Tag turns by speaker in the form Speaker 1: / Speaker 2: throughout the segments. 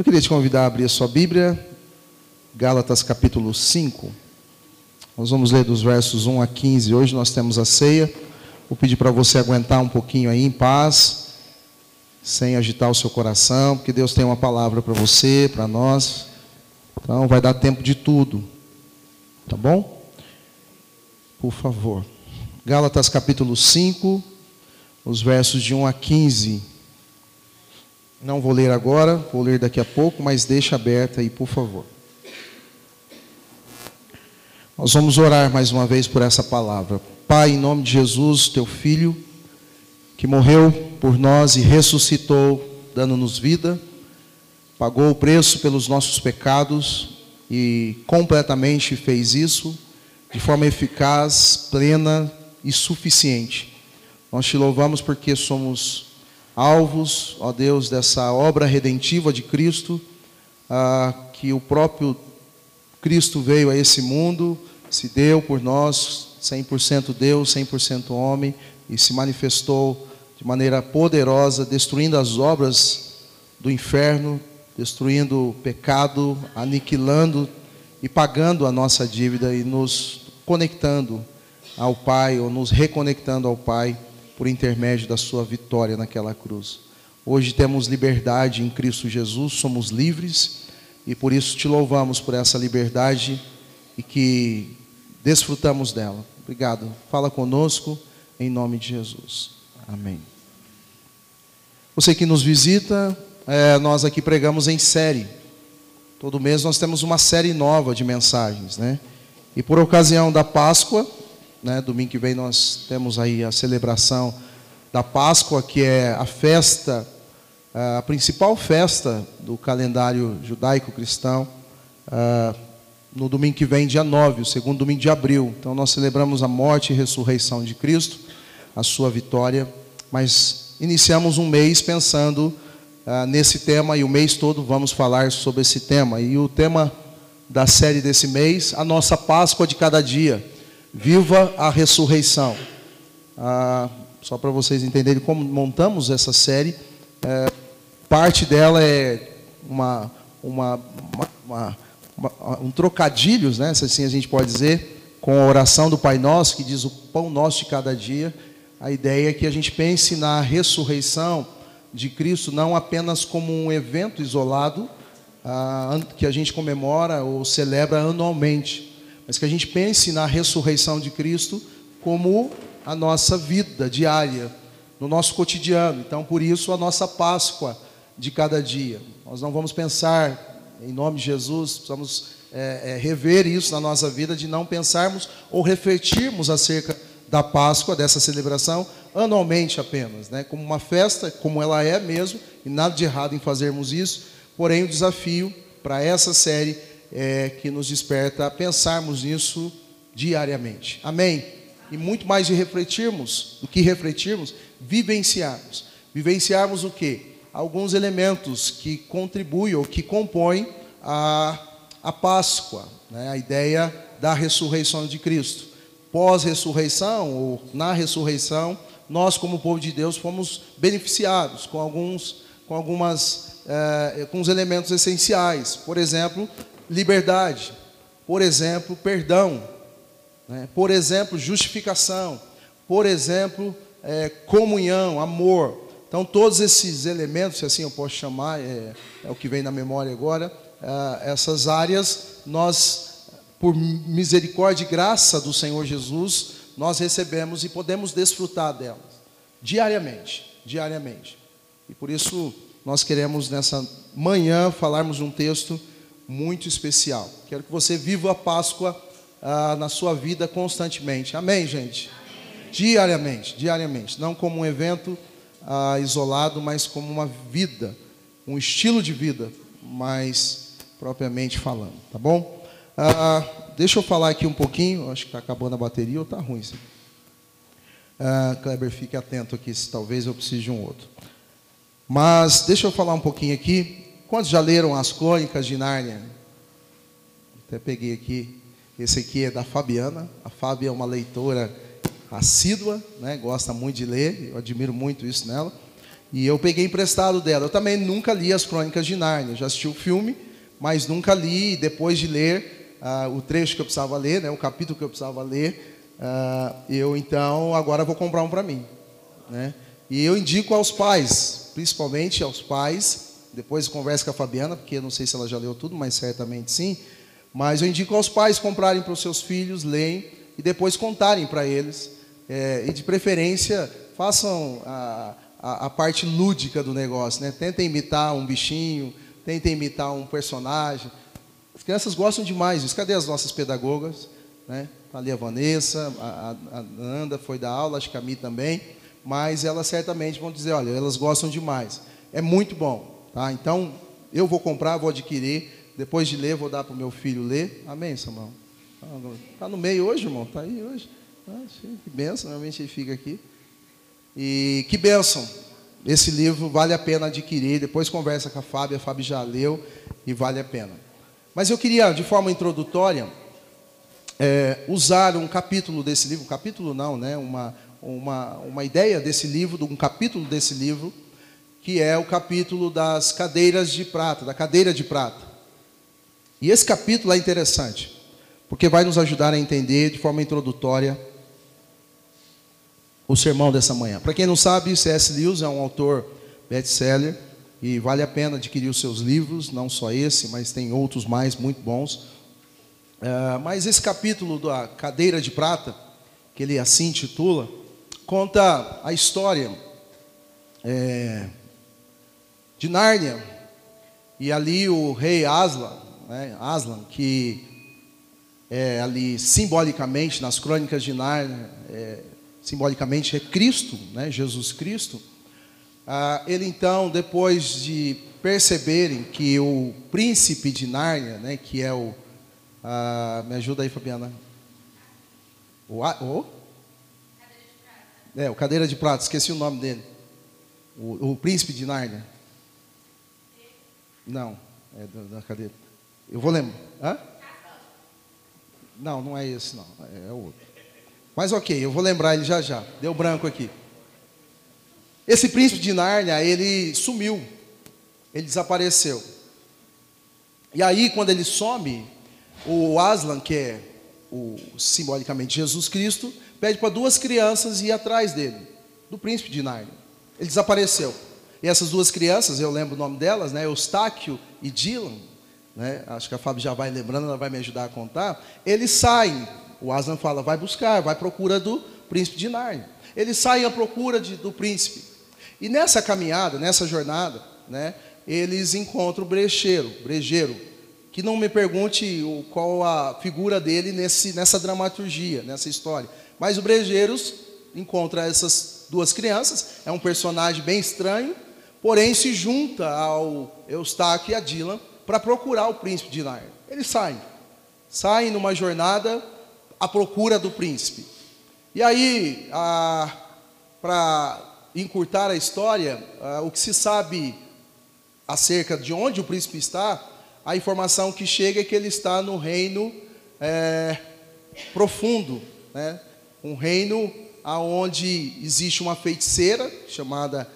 Speaker 1: Eu queria te convidar a abrir a sua Bíblia, Gálatas capítulo 5. Nós vamos ler dos versos 1 a 15. Hoje nós temos a ceia. Vou pedir para você aguentar um pouquinho aí em paz, sem agitar o seu coração, porque Deus tem uma palavra para você, para nós. Então vai dar tempo de tudo. Tá bom? Por favor. Gálatas capítulo 5, os versos de 1 a 15. Não vou ler agora, vou ler daqui a pouco, mas deixa aberta aí, por favor. Nós vamos orar mais uma vez por essa palavra. Pai, em nome de Jesus, teu filho, que morreu por nós e ressuscitou, dando-nos vida, pagou o preço pelos nossos pecados e completamente fez isso de forma eficaz, plena e suficiente. Nós te louvamos porque somos alvos, ó Deus, dessa obra redentiva de Cristo, ah, que o próprio Cristo veio a esse mundo, se deu por nós, 100% Deus, 100% homem, e se manifestou de maneira poderosa, destruindo as obras do inferno, destruindo o pecado, aniquilando e pagando a nossa dívida e nos conectando ao Pai, ou nos reconectando ao Pai por intermédio da sua vitória naquela cruz. Hoje temos liberdade em Cristo Jesus, somos livres e por isso te louvamos por essa liberdade e que desfrutamos dela. Obrigado. Fala conosco em nome de Jesus. Amém. Você que nos visita, é, nós aqui pregamos em série. Todo mês nós temos uma série nova de mensagens, né? E por ocasião da Páscoa, né? Domingo que vem nós temos aí a celebração da Páscoa, que é a festa, a principal festa do calendário judaico-cristão. No domingo que vem, dia 9, o segundo domingo de abril. Então nós celebramos a morte e ressurreição de Cristo, a sua vitória. Mas iniciamos um mês pensando nesse tema e o mês todo vamos falar sobre esse tema. E o tema da série desse mês, a nossa Páscoa de cada dia. Viva a ressurreição. Ah, só para vocês entenderem como montamos essa série, é, parte dela é uma, uma, uma, uma, um trocadilhos, né? Se assim a gente pode dizer, com a oração do Pai Nosso, que diz o pão nosso de cada dia. A ideia é que a gente pense na ressurreição de Cristo não apenas como um evento isolado ah, que a gente comemora ou celebra anualmente, mas que a gente pense na ressurreição de Cristo como a nossa vida diária, no nosso cotidiano. Então, por isso, a nossa Páscoa de cada dia. Nós não vamos pensar, em nome de Jesus, precisamos é, é, rever isso na nossa vida, de não pensarmos ou refletirmos acerca da Páscoa, dessa celebração, anualmente apenas, né? como uma festa, como ela é mesmo, e nada de errado em fazermos isso, porém o desafio para essa série é, que nos desperta a pensarmos nisso diariamente. Amém? E muito mais de refletirmos, do que refletirmos, vivenciarmos. Vivenciarmos o quê? Alguns elementos que contribuem ou que compõem a, a Páscoa, né? a ideia da ressurreição de Cristo. Pós-ressurreição, ou na ressurreição, nós, como povo de Deus, fomos beneficiados com alguns, com algumas, é, com os elementos essenciais. Por exemplo, liberdade, por exemplo, perdão, né? por exemplo, justificação, por exemplo, é, comunhão, amor. Então, todos esses elementos, se assim eu posso chamar, é, é o que vem na memória agora, é, essas áreas, nós, por misericórdia e graça do Senhor Jesus, nós recebemos e podemos desfrutar delas diariamente, diariamente. E por isso nós queremos nessa manhã falarmos um texto muito especial. Quero que você viva a Páscoa ah, na sua vida constantemente. Amém, gente? Amém. Diariamente, diariamente. Não como um evento ah, isolado, mas como uma vida, um estilo de vida, mais propriamente falando, tá bom? Ah, deixa eu falar aqui um pouquinho. Acho que está acabando a bateria ou está ruim isso ah, Kleber, fique atento aqui, se talvez eu precise de um outro. Mas deixa eu falar um pouquinho aqui Quantos já leram as crônicas de Nárnia? Até peguei aqui. Esse aqui é da Fabiana. A Fábia é uma leitora assídua, né? gosta muito de ler, eu admiro muito isso nela. E eu peguei emprestado dela. Eu também nunca li as Crônicas de Nárnia. Já assisti o filme, mas nunca li. Depois de ler uh, o trecho que eu precisava ler, né, o capítulo que eu precisava ler, uh, eu então agora vou comprar um para mim. Né? E eu indico aos pais, principalmente aos pais, depois converso com a Fabiana, porque eu não sei se ela já leu tudo, mas certamente sim. Mas eu indico aos pais comprarem para os seus filhos, leem e depois contarem para eles. É, e de preferência, façam a, a, a, parte lúdica do negócio. Né? Tentem imitar um bichinho, tentem imitar um personagem. As crianças gostam demais disso. Cadê as nossas pedagogas? Né? Tá ali a Vanessa, a, a Nanda foi da aula, acho que a Mi também. Mas elas certamente vão dizer, olha, elas gostam demais. É muito bom. Tá? Então, eu vou comprar, vou adquirir. Depois de ler, vou dar para o meu filho ler. Amém, Samuel? Está no meio hoje, irmão? Está aí hoje? Ah, que benção, realmente ele fica aqui. E que benção. Esse livro vale a pena adquirir. Depois conversa com a Fábio, a Fábio já leu e vale a pena. Mas eu queria, de forma introdutória, é, usar um capítulo desse livro, um capítulo não, né? uma, uma, uma ideia desse livro, um capítulo desse livro, que é o capítulo das cadeiras de prata, da cadeira de prata. E esse capítulo é interessante, porque vai nos ajudar a entender de forma introdutória o sermão dessa manhã. Para quem não sabe, C.S. Lewis é um autor best-seller e vale a pena adquirir os seus livros, não só esse, mas tem outros mais muito bons. Uh, mas esse capítulo da cadeira de prata, que ele assim intitula, conta a história é, de Nárnia. E ali o rei Aslan, né, Aslan, que é ali simbolicamente nas crônicas de Nárnia, é, simbolicamente é Cristo, né, Jesus Cristo. Ah, ele então, depois de perceberem que o príncipe de Nárnia, né, que é o. Ah, me ajuda aí, Fabiana. O, o? É, o cadeira de prata, esqueci o nome dele. O, o príncipe de Nárnia. Não, é da, da cadeira. Eu vou lembrar. Hã? Não, não é esse, não. É, é outro. Mas ok, eu vou lembrar ele já já. Deu branco aqui. Esse príncipe de Nárnia, ele sumiu. Ele desapareceu. E aí, quando ele some, o Aslan, que é o, simbolicamente Jesus Cristo, pede para duas crianças ir atrás dele, do príncipe de Nárnia. Ele desapareceu. E essas duas crianças, eu lembro o nome delas, né? Eustáquio e Dylan, né? Acho que a Fábio já vai lembrando, ela vai me ajudar a contar. Eles saem. O Aslan fala, vai buscar, vai à procura do príncipe de Nárnia. Eles saem à procura de, do príncipe. E nessa caminhada, nessa jornada, né? Eles encontram o brecheiro, brejeiro, que não me pergunte qual a figura dele nesse, nessa dramaturgia, nessa história. Mas o brejeiros encontra essas duas crianças, é um personagem bem estranho, porém se junta ao Eustáquio e a Dylan para procurar o príncipe de Nárnia. Eles saem, saem numa jornada à procura do príncipe. E aí, para encurtar a história, o que se sabe acerca de onde o príncipe está, a informação que chega é que ele está no reino é, profundo, né? um reino aonde existe uma feiticeira chamada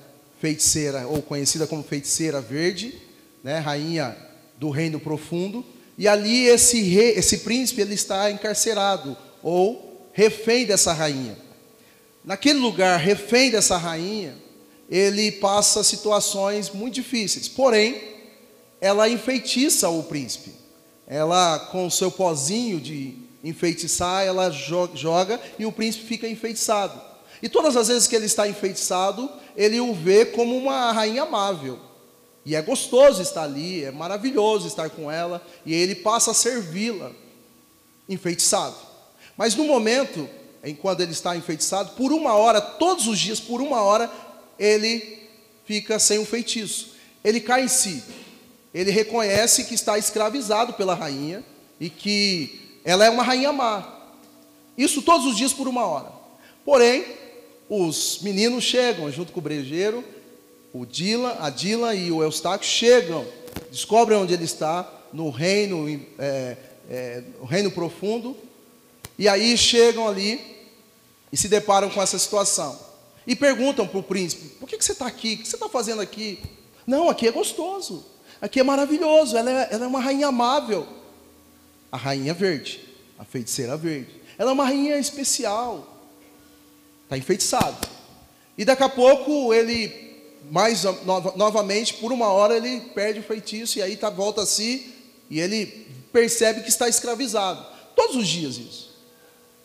Speaker 1: feiticeira ou conhecida como feiticeira verde, né, rainha do reino profundo, e ali esse rei, esse príncipe ele está encarcerado ou refém dessa rainha. Naquele lugar, refém dessa rainha, ele passa situações muito difíceis. Porém, ela enfeitiça o príncipe. Ela com seu pozinho de enfeitiçar, ela joga e o príncipe fica enfeitiçado. E todas as vezes que ele está enfeitiçado, ele o vê como uma rainha amável. E é gostoso estar ali, é maravilhoso estar com ela, e ele passa a servi-la, enfeitiçado. Mas no momento em quando ele está enfeitiçado, por uma hora, todos os dias, por uma hora, ele fica sem o feitiço. Ele cai em si. Ele reconhece que está escravizado pela rainha e que ela é uma rainha má. Isso todos os dias por uma hora. Porém, os meninos chegam junto com o brejeiro, o Dila, a Dila e o Eustáquio chegam, descobrem onde ele está, no reino, é, é, no reino profundo, e aí chegam ali e se deparam com essa situação. E perguntam para o príncipe: por que, que você está aqui? O que você está fazendo aqui? Não, aqui é gostoso. Aqui é maravilhoso. Ela é, ela é uma rainha amável. A rainha verde, a feiticeira verde. Ela é uma rainha especial. Está enfeitiçado. E daqui a pouco ele, mais no, novamente, por uma hora ele perde o feitiço e aí tá, volta a si e ele percebe que está escravizado. Todos os dias isso.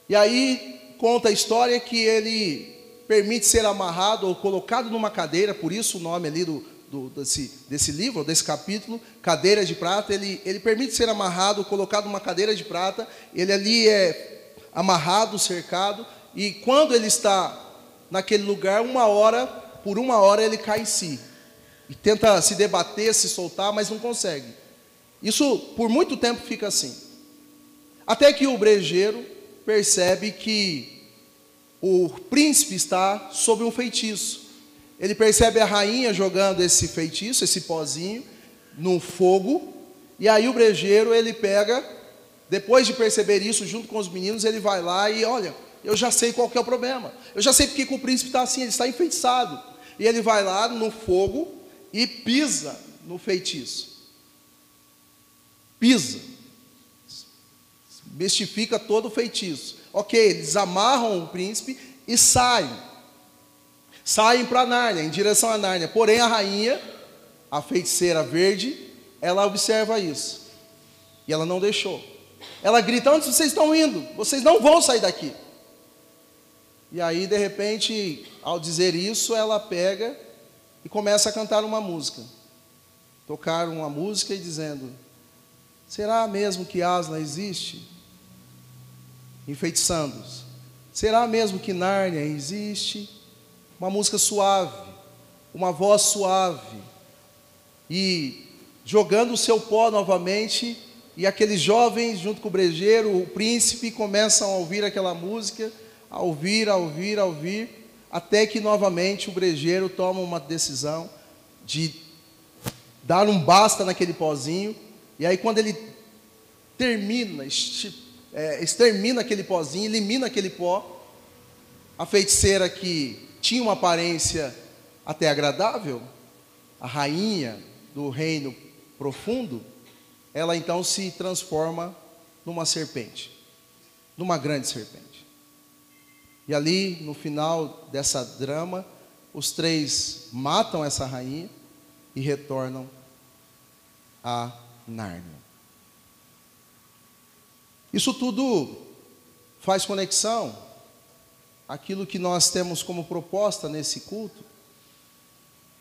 Speaker 1: E aí conta a história que ele permite ser amarrado ou colocado numa cadeira, por isso o nome ali do, do, desse, desse livro, desse capítulo, Cadeira de Prata, ele, ele permite ser amarrado, colocado numa cadeira de prata, ele ali é amarrado, cercado, e quando ele está naquele lugar, uma hora, por uma hora ele cai em si, e tenta se debater, se soltar, mas não consegue. Isso por muito tempo fica assim. Até que o brejeiro percebe que o príncipe está sob um feitiço. Ele percebe a rainha jogando esse feitiço, esse pozinho, no fogo, e aí o brejeiro ele pega, depois de perceber isso, junto com os meninos, ele vai lá e olha, eu já sei qual é o problema, eu já sei porque que o príncipe está assim, ele está enfeitiçado. E ele vai lá no fogo e pisa no feitiço. Pisa. Bestifica todo o feitiço. Ok, eles amarram o príncipe e saem saem para Nárnia, em direção a Nárnia. Porém, a rainha, a feiticeira verde, ela observa isso. E ela não deixou. Ela grita: Onde vocês estão indo? Vocês não vão sair daqui. E aí, de repente, ao dizer isso, ela pega e começa a cantar uma música. Tocar uma música e dizendo: Será mesmo que Asla existe? Enfeitiçando-os. Será mesmo que Nárnia existe? uma música suave, uma voz suave, e jogando o seu pó novamente, e aqueles jovens, junto com o brejeiro, o príncipe, começam a ouvir aquela música, a ouvir, a ouvir, a ouvir, até que novamente o brejeiro toma uma decisão de dar um basta naquele pozinho, e aí quando ele termina, é, extermina aquele pozinho, elimina aquele pó, a feiticeira que tinha uma aparência até agradável, a rainha do reino profundo, ela então se transforma numa serpente, numa grande serpente. E ali, no final dessa drama, os três matam essa rainha e retornam a Nárnia. Isso tudo faz conexão aquilo que nós temos como proposta nesse culto,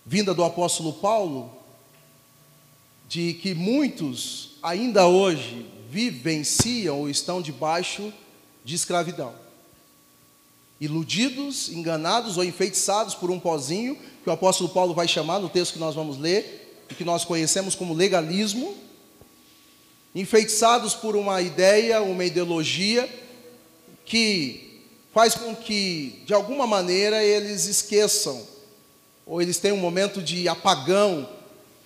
Speaker 1: vinda do apóstolo Paulo, de que muitos ainda hoje vivenciam ou estão debaixo de escravidão. Iludidos, enganados ou enfeitiçados por um pozinho, que o apóstolo Paulo vai chamar no texto que nós vamos ler, e que nós conhecemos como legalismo, enfeitiçados por uma ideia, uma ideologia, que faz com que, de alguma maneira, eles esqueçam, ou eles tenham um momento de apagão,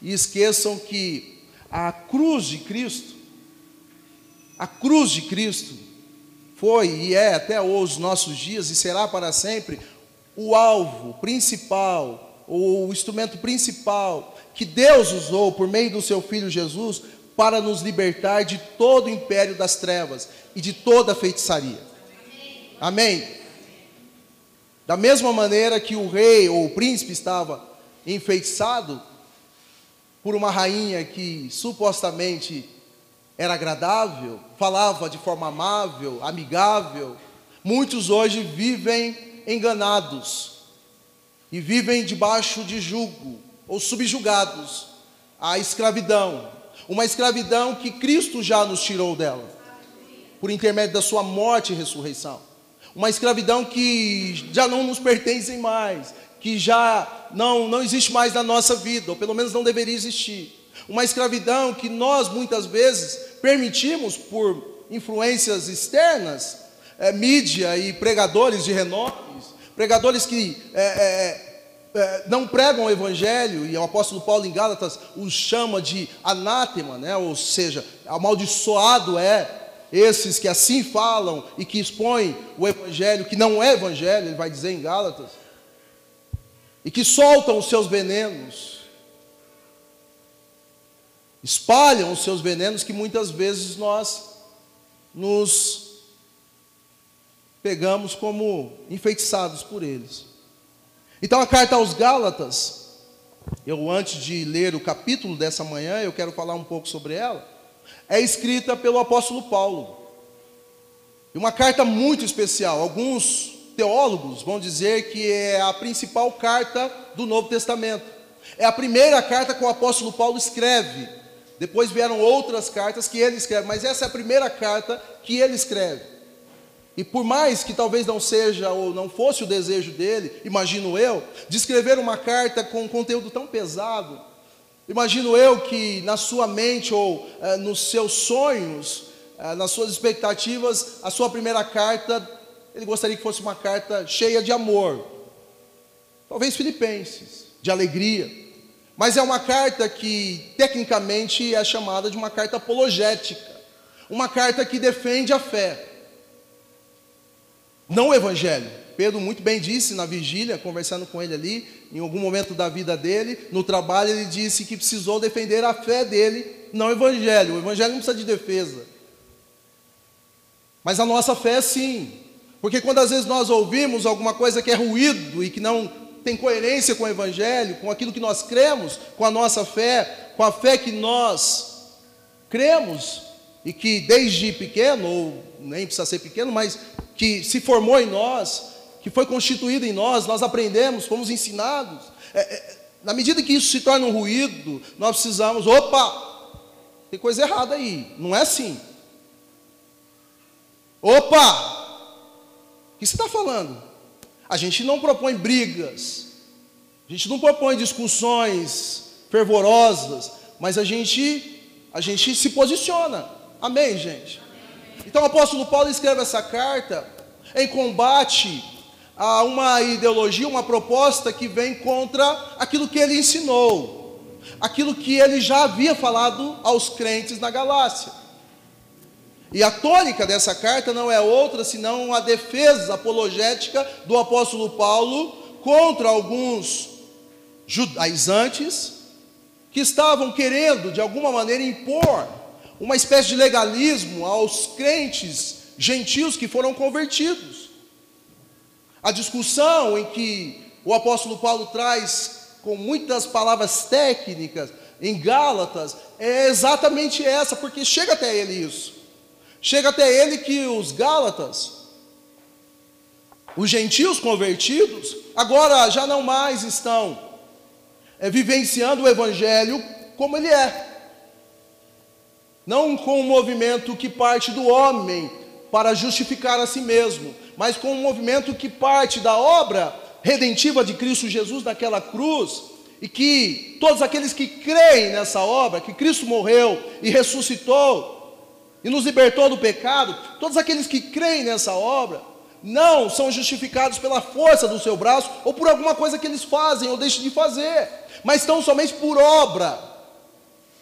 Speaker 1: e esqueçam que a cruz de Cristo, a cruz de Cristo, foi e é até os nossos dias e será para sempre o alvo principal, o instrumento principal que Deus usou por meio do seu Filho Jesus para nos libertar de todo o império das trevas e de toda a feitiçaria. Amém? Da mesma maneira que o rei ou o príncipe estava enfeitiçado por uma rainha que supostamente era agradável, falava de forma amável, amigável, muitos hoje vivem enganados e vivem debaixo de jugo ou subjugados à escravidão, uma escravidão que Cristo já nos tirou dela, por intermédio da sua morte e ressurreição. Uma escravidão que já não nos pertence mais, que já não, não existe mais na nossa vida, ou pelo menos não deveria existir. Uma escravidão que nós muitas vezes permitimos por influências externas, é, mídia e pregadores de renome, pregadores que é, é, é, não pregam o Evangelho, e o apóstolo Paulo em Gálatas os chama de anátema, né? ou seja, amaldiçoado é esses que assim falam e que expõem o evangelho, que não é evangelho, ele vai dizer em Gálatas, e que soltam os seus venenos, espalham os seus venenos que muitas vezes nós nos pegamos como enfeitiçados por eles. Então a carta aos Gálatas, eu antes de ler o capítulo dessa manhã, eu quero falar um pouco sobre ela, é escrita pelo apóstolo Paulo. E uma carta muito especial. Alguns teólogos vão dizer que é a principal carta do Novo Testamento. É a primeira carta que o apóstolo Paulo escreve. Depois vieram outras cartas que ele escreve, mas essa é a primeira carta que ele escreve. E por mais que talvez não seja ou não fosse o desejo dele, imagino eu, de escrever uma carta com um conteúdo tão pesado, imagino eu que na sua mente ou eh, nos seus sonhos, eh, nas suas expectativas, a sua primeira carta, ele gostaria que fosse uma carta cheia de amor, talvez filipenses, de alegria, mas é uma carta que tecnicamente é chamada de uma carta apologética, uma carta que defende a fé não o evangelho. Pedro muito bem disse na vigília, conversando com ele ali, em algum momento da vida dele, no trabalho, ele disse que precisou defender a fé dele, não o evangelho. O evangelho não precisa de defesa. Mas a nossa fé sim. Porque quando às vezes nós ouvimos alguma coisa que é ruído e que não tem coerência com o evangelho, com aquilo que nós cremos, com a nossa fé, com a fé que nós cremos e que desde pequeno, ou nem precisa ser pequeno, mas que se formou em nós, que foi constituído em nós, nós aprendemos, fomos ensinados. É, é, na medida que isso se torna um ruído, nós precisamos, opa, tem coisa errada aí, não é assim. Opa, o que você está falando? A gente não propõe brigas, a gente não propõe discussões fervorosas, mas a gente, a gente se posiciona. Amém, gente? Então o apóstolo Paulo escreve essa carta em combate a uma ideologia, uma proposta que vem contra aquilo que ele ensinou, aquilo que ele já havia falado aos crentes na Galácia. E a tônica dessa carta não é outra senão a defesa apologética do apóstolo Paulo contra alguns judaizantes que estavam querendo de alguma maneira impor uma espécie de legalismo aos crentes gentios que foram convertidos. A discussão em que o apóstolo Paulo traz com muitas palavras técnicas em Gálatas é exatamente essa, porque chega até ele isso. Chega até ele que os Gálatas, os gentios convertidos, agora já não mais estão é, vivenciando o evangelho como ele é. Não com um movimento que parte do homem para justificar a si mesmo, mas com um movimento que parte da obra redentiva de Cristo Jesus naquela cruz, e que todos aqueles que creem nessa obra, que Cristo morreu e ressuscitou e nos libertou do pecado, todos aqueles que creem nessa obra, não são justificados pela força do seu braço ou por alguma coisa que eles fazem ou deixam de fazer, mas estão somente por obra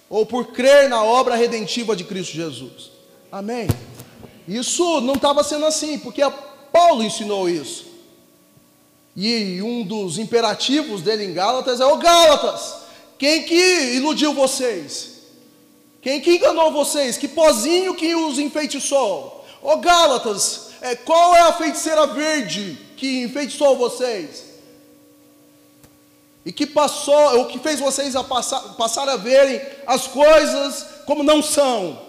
Speaker 1: ou por crer na obra redentiva de Cristo Jesus. Amém? Isso não estava sendo assim, porque Paulo ensinou isso. E um dos imperativos dele em Gálatas é: Ô Gálatas, quem que iludiu vocês? Quem que enganou vocês? Que pozinho que os enfeitiçou? Ô Gálatas, é, qual é a feiticeira verde que enfeitiçou vocês? e que passou, o que fez vocês a passar, passar a verem as coisas como não são.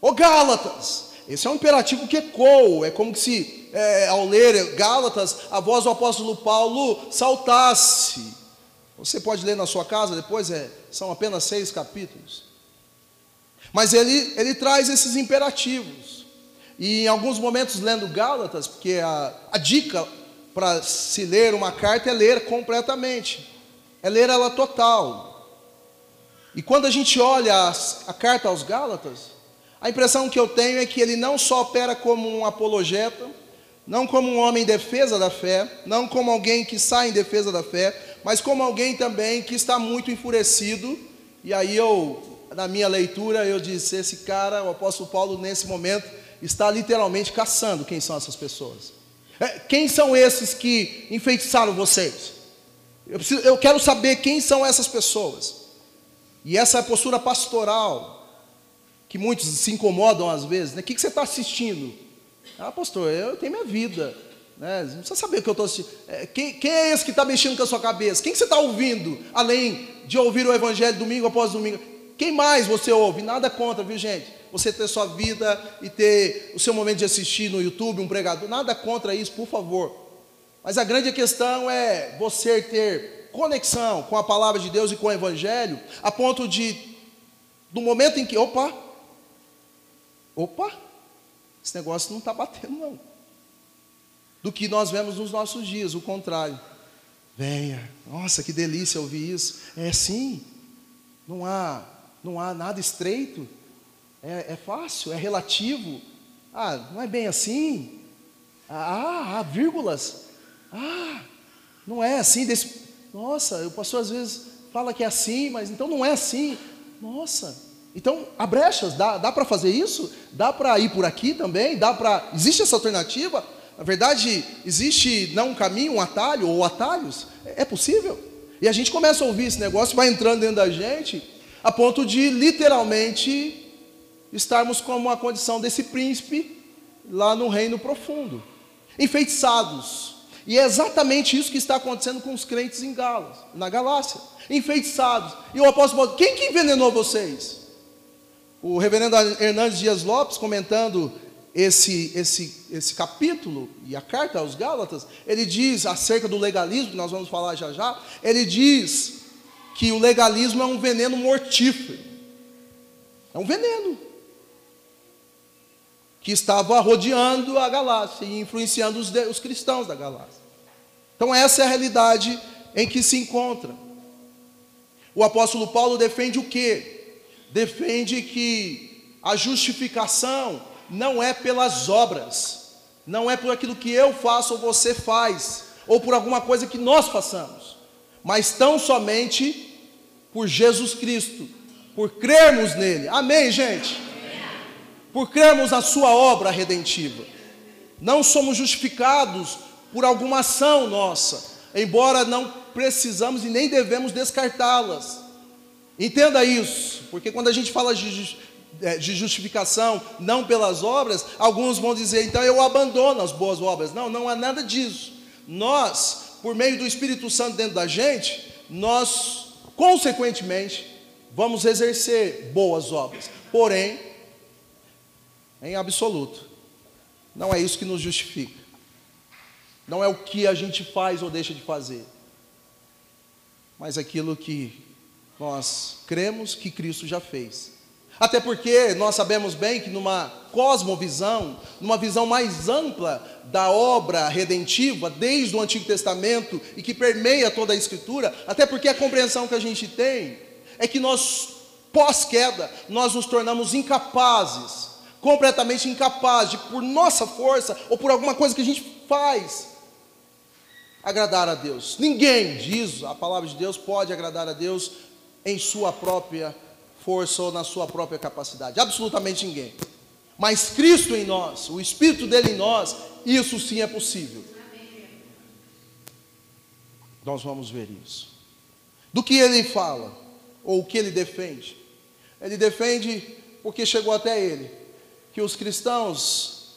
Speaker 1: Ô Gálatas, esse é um imperativo que ecoa, é como se é, ao ler Gálatas, a voz do apóstolo Paulo saltasse. Você pode ler na sua casa depois, é, são apenas seis capítulos. Mas ele, ele traz esses imperativos. E em alguns momentos, lendo Gálatas, porque a, a dica para se ler uma carta é ler completamente, é ler ela total. E quando a gente olha a, a carta aos Gálatas, a impressão que eu tenho é que ele não só opera como um apologeta, não como um homem em defesa da fé, não como alguém que sai em defesa da fé, mas como alguém também que está muito enfurecido. E aí eu, na minha leitura, eu disse: esse cara, o apóstolo Paulo, nesse momento, está literalmente caçando quem são essas pessoas. É, quem são esses que enfeitiçaram vocês? Eu, preciso, eu quero saber quem são essas pessoas. E essa postura pastoral, que muitos se incomodam às vezes, né? O que, que você está assistindo? Ah, pastor, eu tenho minha vida. Né? Não precisa saber o que eu estou assistindo. É, quem, quem, é esse que está mexendo com a sua cabeça? Quem que você está ouvindo, além de ouvir o Evangelho domingo após domingo? Quem mais você ouve? Nada contra, viu gente? Você ter sua vida e ter o seu momento de assistir no YouTube um pregador, nada contra isso, por favor. Mas a grande questão é você ter conexão com a palavra de Deus e com o Evangelho, a ponto de, do momento em que, opa, opa, esse negócio não está batendo, não. Do que nós vemos nos nossos dias, o contrário. Venha, nossa, que delícia ouvir isso. É sim, não há não há nada estreito, é, é fácil, é relativo. Ah, não é bem assim. Ah, há vírgulas. Ah, não é assim. Desse... Nossa, o pastor às vezes fala que é assim, mas então não é assim. Nossa, então há brechas, dá, dá para fazer isso? Dá para ir por aqui também? Dá para. Existe essa alternativa? Na verdade, existe não um caminho, um atalho ou atalhos? É, é possível? E a gente começa a ouvir esse negócio, vai entrando dentro da gente a ponto de literalmente estarmos como a condição desse príncipe lá no reino profundo, enfeitiçados. E é exatamente isso que está acontecendo com os crentes em Galas, na Galácia, enfeitiçados. E o apóstolo Paulo, quem que envenenou vocês? O reverendo Hernandes Dias Lopes, comentando esse, esse, esse capítulo e a carta aos Gálatas, ele diz acerca do legalismo, que nós vamos falar já já, ele diz que o legalismo é um veneno mortífero. É um veneno. Que estava rodeando a Galácia e influenciando os, os cristãos da Galácia. Então, essa é a realidade em que se encontra. O apóstolo Paulo defende o quê? Defende que a justificação não é pelas obras, não é por aquilo que eu faço ou você faz, ou por alguma coisa que nós façamos, mas tão somente por Jesus Cristo, por crermos nele. Amém, gente? Por crermos na sua obra redentiva. Não somos justificados por alguma ação nossa, embora não precisamos e nem devemos descartá-las. Entenda isso, porque quando a gente fala de, de justificação não pelas obras, alguns vão dizer, então eu abandono as boas obras. Não, não há nada disso. Nós, por meio do Espírito Santo dentro da gente, nós consequentemente, vamos exercer boas obras. Porém, em absoluto, não é isso que nos justifica. Não é o que a gente faz ou deixa de fazer, mas aquilo que nós cremos que Cristo já fez. Até porque nós sabemos bem que numa cosmovisão, numa visão mais ampla da obra redentiva, desde o Antigo Testamento e que permeia toda a Escritura, até porque a compreensão que a gente tem é que nós, pós-queda, nós nos tornamos incapazes, completamente incapazes, de, por nossa força ou por alguma coisa que a gente faz, agradar a Deus. Ninguém, diz a palavra de Deus, pode agradar a Deus em sua própria força ou na sua própria capacidade. Absolutamente ninguém. Mas Cristo em nós, o Espírito dele em nós, isso sim é possível. Nós vamos ver isso. Do que ele fala, ou o que ele defende? Ele defende, porque chegou até ele, que os cristãos,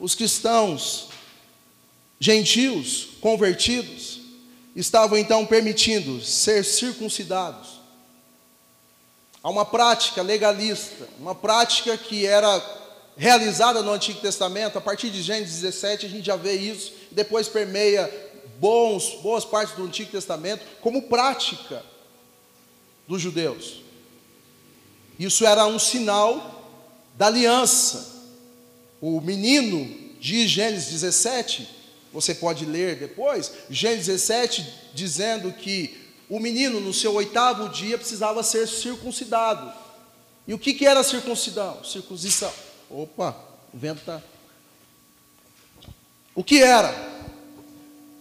Speaker 1: os cristãos gentios, convertidos, estavam então permitindo ser circuncidados Há uma prática legalista, uma prática que era realizada no Antigo Testamento, a partir de Gênesis 17 a gente já vê isso, depois permeia bons, boas partes do Antigo Testamento, como prática dos judeus. Isso era um sinal da aliança. O menino de Gênesis 17, você pode ler depois, Gênesis 17 dizendo que o menino, no seu oitavo dia, precisava ser circuncidado. E o que, que era circuncidão? Circuncisão. Opa, o vento está. O que era?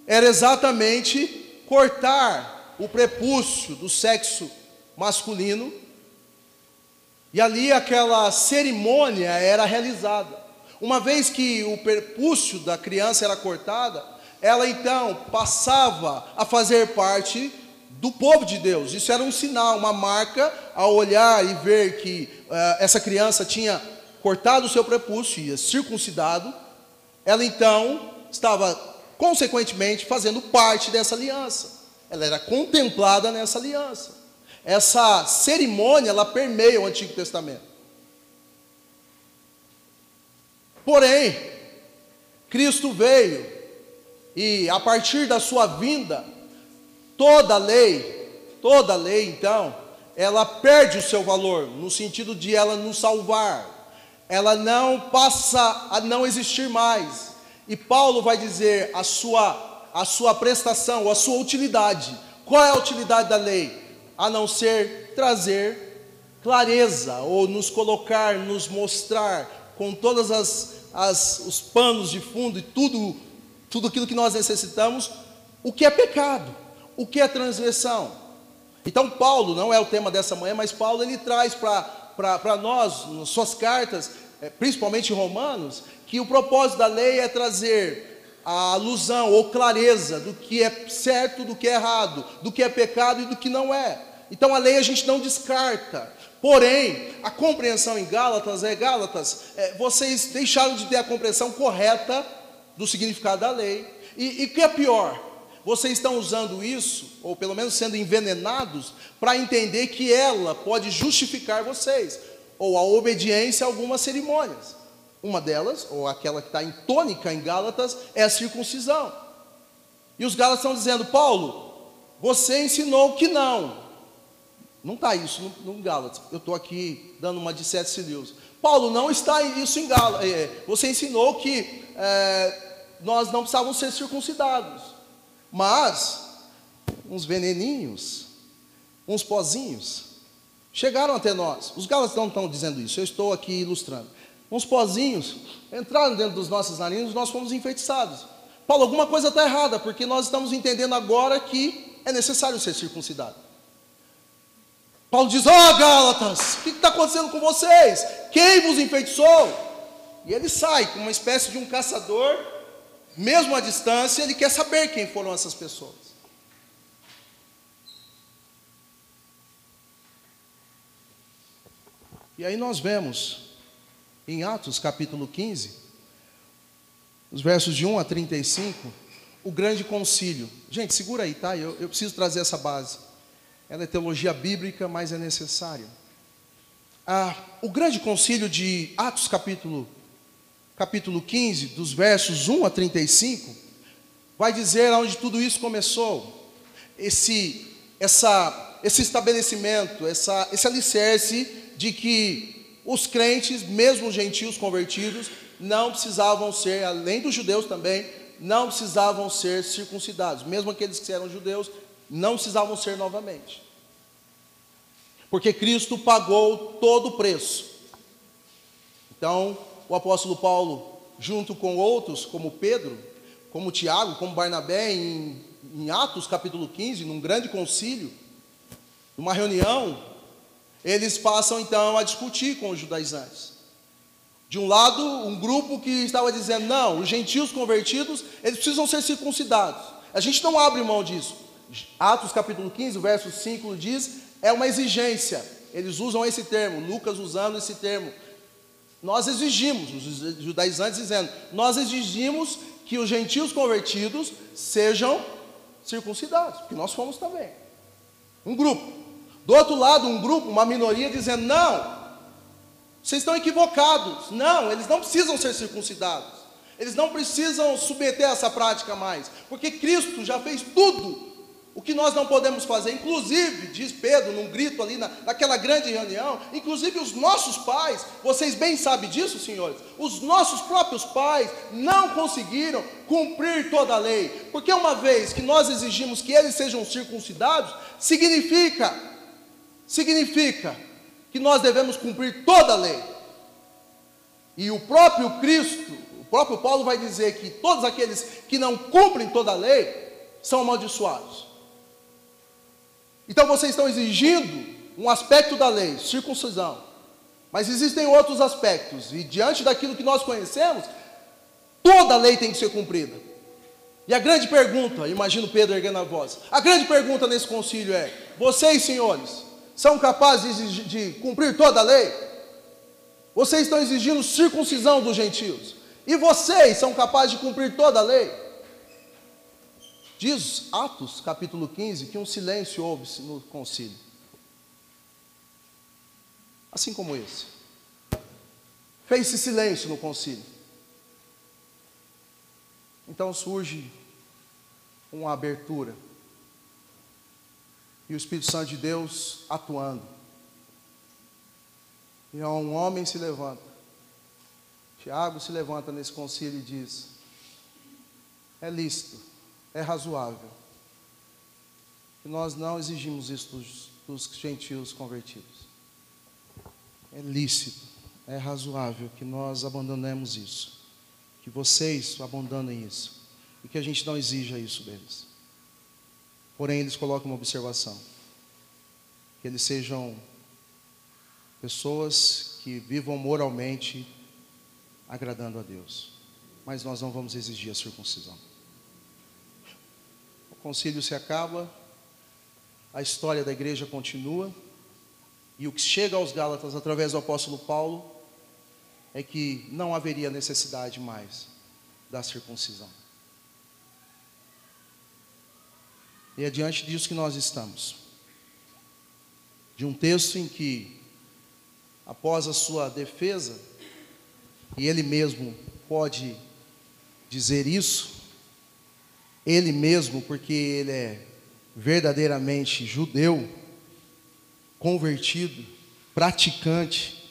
Speaker 1: Era exatamente cortar o prepúcio do sexo masculino, e ali aquela cerimônia era realizada. Uma vez que o prepúcio da criança era cortada, ela então passava a fazer parte do povo de Deus. Isso era um sinal, uma marca ao olhar e ver que uh, essa criança tinha cortado o seu prepúcio e circuncidado. Ela então estava, consequentemente, fazendo parte dessa aliança. Ela era contemplada nessa aliança. Essa cerimônia, ela permeia o Antigo Testamento. Porém, Cristo veio e a partir da sua vinda, toda lei, toda lei então, ela perde o seu valor, no sentido de ela nos salvar, ela não passa a não existir mais. E Paulo vai dizer a sua, a sua prestação, a sua utilidade. Qual é a utilidade da lei? A não ser trazer clareza, ou nos colocar, nos mostrar com todas as, as os panos de fundo e tudo tudo aquilo que nós necessitamos, o que é pecado, o que é transgressão. Então, Paulo, não é o tema dessa manhã, mas Paulo ele traz para nós, nas suas cartas, é, principalmente Romanos, que o propósito da lei é trazer a alusão ou clareza do que é certo, do que é errado, do que é pecado e do que não é. Então a lei a gente não descarta. Porém, a compreensão em Gálatas é Gálatas, é, vocês deixaram de ter a compreensão correta do significado da lei. E o que é pior? Vocês estão usando isso, ou pelo menos sendo envenenados, para entender que ela pode justificar vocês, ou a obediência a algumas cerimônias. Uma delas, ou aquela que está em tônica em Gálatas, é a circuncisão. E os Gálatas estão dizendo, Paulo, você ensinou que não. Não está isso no, no Gálatas. Eu estou aqui dando uma de sete cilindros. Paulo, não está isso em Gálatas. É, você ensinou que é, nós não precisávamos ser circuncidados, mas uns veneninhos, uns pozinhos, chegaram até nós. Os gálatas não estão dizendo isso, eu estou aqui ilustrando. Uns pozinhos entraram dentro dos nossos narinas e nós fomos enfeitiçados. Paulo, alguma coisa está errada, porque nós estamos entendendo agora que é necessário ser circuncidado. Paulo diz: Ó oh, Gálatas, o que está acontecendo com vocês? Quem vos enfeitiçou? E ele sai com uma espécie de um caçador, mesmo à distância, ele quer saber quem foram essas pessoas. E aí nós vemos em Atos capítulo 15, os versos de 1 a 35, o grande concílio. Gente, segura aí, tá? Eu, eu preciso trazer essa base. Ela é teologia bíblica, mas é necessária. Ah, o grande concílio de Atos capítulo capítulo 15, dos versos 1 a 35, vai dizer onde tudo isso começou. Esse, essa, esse estabelecimento, essa, esse alicerce de que os crentes, mesmo os gentios convertidos, não precisavam ser, além dos judeus também, não precisavam ser circuncidados. Mesmo aqueles que eram judeus, não precisavam ser novamente. Porque Cristo pagou todo o preço. Então, o apóstolo Paulo, junto com outros, como Pedro, como Tiago, como Barnabé, em, em Atos capítulo 15, num grande concílio, numa reunião, eles passam então a discutir com os judaizantes. De um lado, um grupo que estava dizendo: não, os gentios convertidos, eles precisam ser circuncidados. A gente não abre mão disso. Atos capítulo 15, verso 5 diz: é uma exigência. Eles usam esse termo, Lucas usando esse termo. Nós exigimos, os judaizantes dizendo, nós exigimos que os gentios convertidos sejam circuncidados, porque nós fomos também. Um grupo. Do outro lado, um grupo, uma minoria dizendo, não, vocês estão equivocados. Não, eles não precisam ser circuncidados. Eles não precisam submeter essa prática mais, porque Cristo já fez tudo o que nós não podemos fazer, inclusive, diz Pedro num grito ali na, naquela grande reunião, inclusive os nossos pais, vocês bem sabem disso, senhores, os nossos próprios pais não conseguiram cumprir toda a lei, porque uma vez que nós exigimos que eles sejam circuncidados, significa, significa que nós devemos cumprir toda a lei. E o próprio Cristo, o próprio Paulo vai dizer que todos aqueles que não cumprem toda a lei são amaldiçoados. Então vocês estão exigindo um aspecto da lei, circuncisão. Mas existem outros aspectos, e diante daquilo que nós conhecemos, toda a lei tem que ser cumprida. E a grande pergunta, imagino Pedro erguendo a voz, a grande pergunta nesse concílio é: vocês, senhores, são capazes de, de cumprir toda a lei? Vocês estão exigindo circuncisão dos gentios. E vocês são capazes de cumprir toda a lei? Diz Atos, capítulo 15, que um silêncio houve no concílio. Assim como esse. Fez-se silêncio no concílio. Então surge uma abertura. E o Espírito Santo de Deus atuando. E um homem se levanta. Tiago se levanta nesse concílio e diz: É lícito, é razoável. E nós não exigimos isso dos, dos gentios convertidos. É lícito, é razoável que nós abandonemos isso. Que vocês abandonem isso. E que a gente não exija isso deles. Porém, eles colocam uma observação: que eles sejam pessoas que vivam moralmente agradando a Deus. Mas nós não vamos exigir a circuncisão. Concílio se acaba, a história da igreja continua, e o que chega aos Gálatas através do apóstolo Paulo é que não haveria necessidade mais da circuncisão. E é diante disso que nós estamos. De um texto em que após a sua defesa, e ele mesmo pode dizer isso, ele mesmo, porque ele é verdadeiramente judeu, convertido, praticante,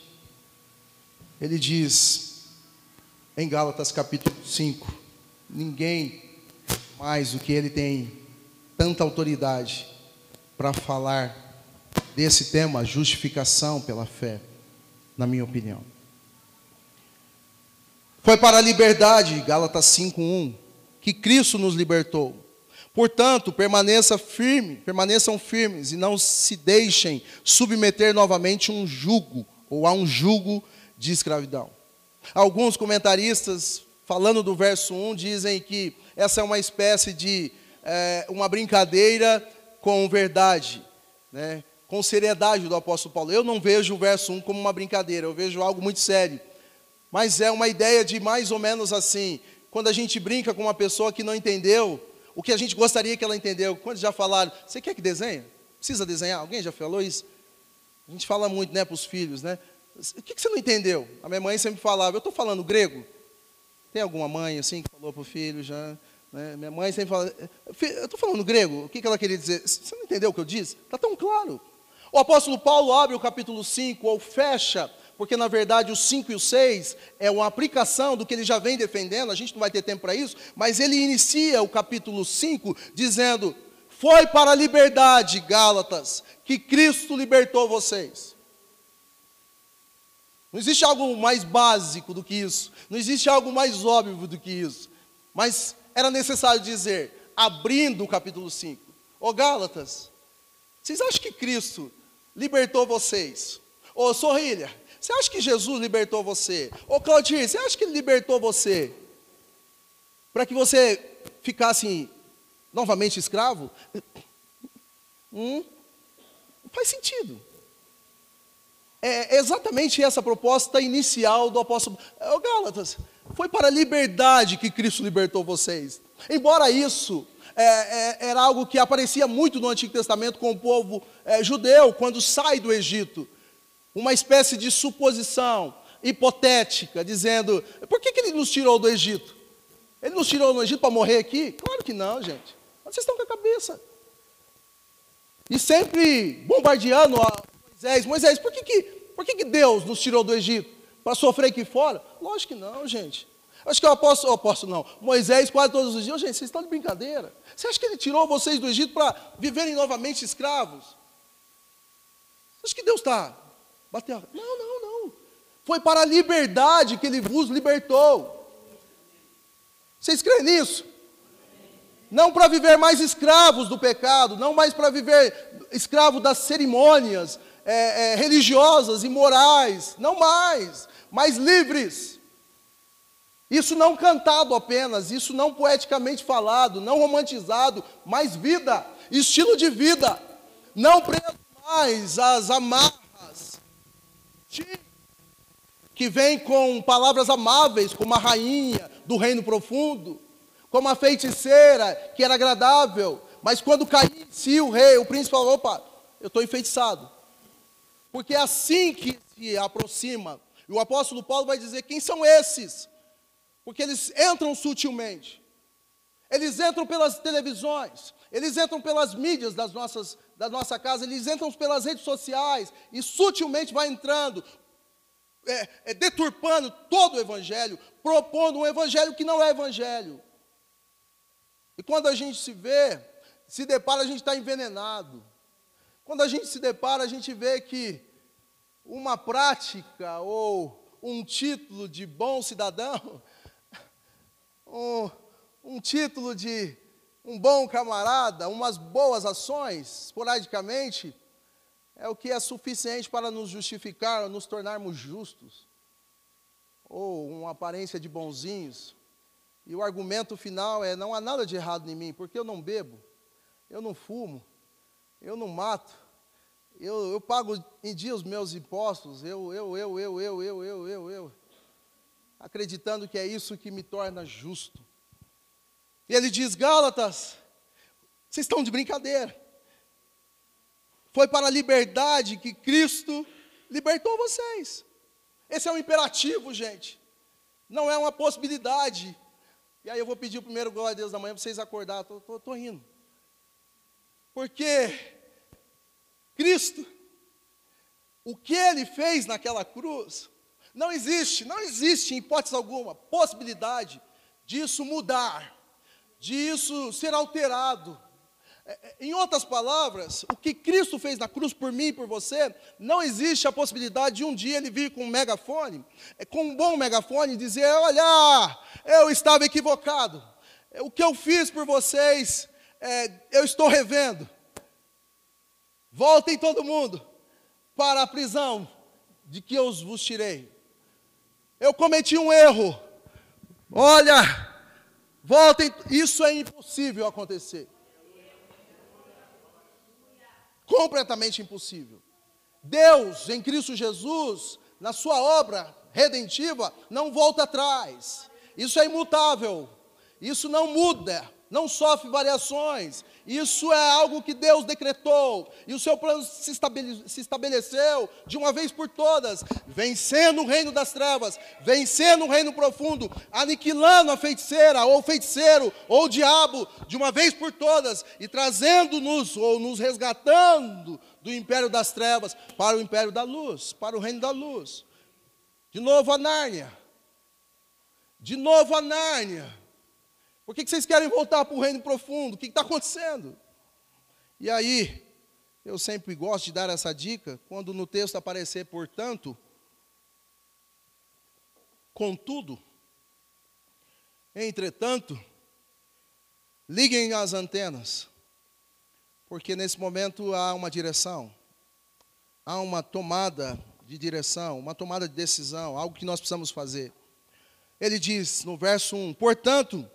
Speaker 1: ele diz em Gálatas capítulo 5: ninguém mais do que ele tem tanta autoridade para falar desse tema, justificação pela fé na minha opinião. Foi para a liberdade, Gálatas 5:1, que Cristo nos libertou. Portanto, permaneça firme, permaneçam firmes e não se deixem submeter novamente um jugo ou a um jugo de escravidão. Alguns comentaristas, falando do verso 1, dizem que essa é uma espécie de é, uma brincadeira com verdade, né? com seriedade do apóstolo Paulo. Eu não vejo o verso 1 como uma brincadeira, eu vejo algo muito sério. Mas é uma ideia de mais ou menos assim, quando a gente brinca com uma pessoa que não entendeu o que a gente gostaria que ela entendeu. Quando já falaram, você quer que desenhe? Precisa desenhar? Alguém já falou isso? A gente fala muito, né, para os filhos, né? O que, que você não entendeu? A minha mãe sempre falava, eu estou falando grego? Tem alguma mãe assim que falou para o filho já? Né? Minha mãe sempre fala, eu estou falando grego, o que, que ela queria dizer? Você não entendeu o que eu disse? Está tão claro. O apóstolo Paulo abre o capítulo 5 ou fecha, porque na verdade o 5 e o 6 é uma aplicação do que ele já vem defendendo, a gente não vai ter tempo para isso, mas ele inicia o capítulo 5 dizendo: Foi para a liberdade, Gálatas, que Cristo libertou vocês. Não existe algo mais básico do que isso, não existe algo mais óbvio do que isso, mas era necessário dizer, abrindo o capítulo 5, ô Gálatas, vocês acham que Cristo libertou vocês? Ô Sorrilha, você acha que Jesus libertou você? Ô Claudir, você acha que ele libertou você? Para que você ficasse novamente escravo? Hum? Não faz sentido. É exatamente essa proposta inicial do apóstolo. Ô Gálatas, foi para a liberdade que Cristo libertou vocês. Embora isso é, é, era algo que aparecia muito no Antigo Testamento com o povo é, judeu, quando sai do Egito. Uma espécie de suposição hipotética, dizendo: por que, que ele nos tirou do Egito? Ele nos tirou do Egito para morrer aqui? Claro que não, gente. Vocês estão com a cabeça. E sempre bombardeando Moisés: Moisés, por que, que, por que, que Deus nos tirou do Egito? Para sofrer aqui fora? Lógico que não, gente. Acho que o apóstolo, o apóstolo não, Moisés quase todos os dias, gente, vocês estão de brincadeira. Você acha que ele tirou vocês do Egito para viverem novamente escravos? Acha que Deus está batendo? Não, não, não. Foi para a liberdade que ele vos libertou. Vocês creem nisso? Não para viver mais escravos do pecado, não mais para viver escravo das cerimônias, é, é, religiosas e morais, não mais, mas livres. Isso não cantado apenas, isso não poeticamente falado, não romantizado, mas vida, estilo de vida, não preso mais às amarras que vem com palavras amáveis, como a rainha do reino profundo, como a feiticeira que era agradável, mas quando caiu em si o rei, o príncipe falou: opa, eu estou enfeitiçado. Porque é assim que se aproxima. E o apóstolo Paulo vai dizer: quem são esses? Porque eles entram sutilmente. Eles entram pelas televisões, eles entram pelas mídias das nossas, da nossa casa, eles entram pelas redes sociais e sutilmente vai entrando, é, é, deturpando todo o evangelho, propondo um evangelho que não é evangelho. E quando a gente se vê, se depara, a gente está envenenado. Quando a gente se depara, a gente vê que uma prática ou um título de bom cidadão, um, um título de um bom camarada, umas boas ações, esporadicamente, é o que é suficiente para nos justificar, nos tornarmos justos, ou uma aparência de bonzinhos. E o argumento final é: não há nada de errado em mim, porque eu não bebo, eu não fumo, eu não mato, eu, eu pago em dia os meus impostos, eu, eu, eu, eu, eu, eu, eu, eu, eu, acreditando que é isso que me torna justo. E ele diz: Gálatas, vocês estão de brincadeira. Foi para a liberdade que Cristo libertou vocês. Esse é um imperativo, gente. Não é uma possibilidade. E aí eu vou pedir o primeiro glória a Deus da manhã para vocês acordar. Estou rindo. Porque Cristo, o que ele fez naquela cruz, não existe, não existe em hipótese alguma possibilidade disso mudar, disso ser alterado. É, é, em outras palavras, o que Cristo fez na cruz por mim e por você, não existe a possibilidade de um dia ele vir com um megafone, é, com um bom megafone, dizer: Olha, eu estava equivocado, o que eu fiz por vocês, é, eu estou revendo. Voltem todo mundo para a prisão de que eu vos tirei. Eu cometi um erro. Olha, voltem, isso é impossível acontecer completamente impossível. Deus, em Cristo Jesus, na sua obra redentiva, não volta atrás. Isso é imutável. Isso não muda, não sofre variações. Isso é algo que Deus decretou, e o seu plano se, estabele, se estabeleceu de uma vez por todas, vencendo o reino das trevas, vencendo o reino profundo, aniquilando a feiticeira, ou feiticeiro, ou diabo, de uma vez por todas, e trazendo-nos, ou nos resgatando do império das trevas para o império da luz, para o reino da luz. De novo a Nárnia. De novo a Nárnia. Por que, vocês querem voltar para o reino profundo? O que está acontecendo? E aí, eu sempre gosto de dar essa dica, quando no texto aparecer, portanto, contudo, entretanto, liguem as antenas, porque nesse momento há uma direção, há uma tomada de direção, uma tomada de decisão, algo que nós precisamos fazer. Ele diz no verso 1: Portanto,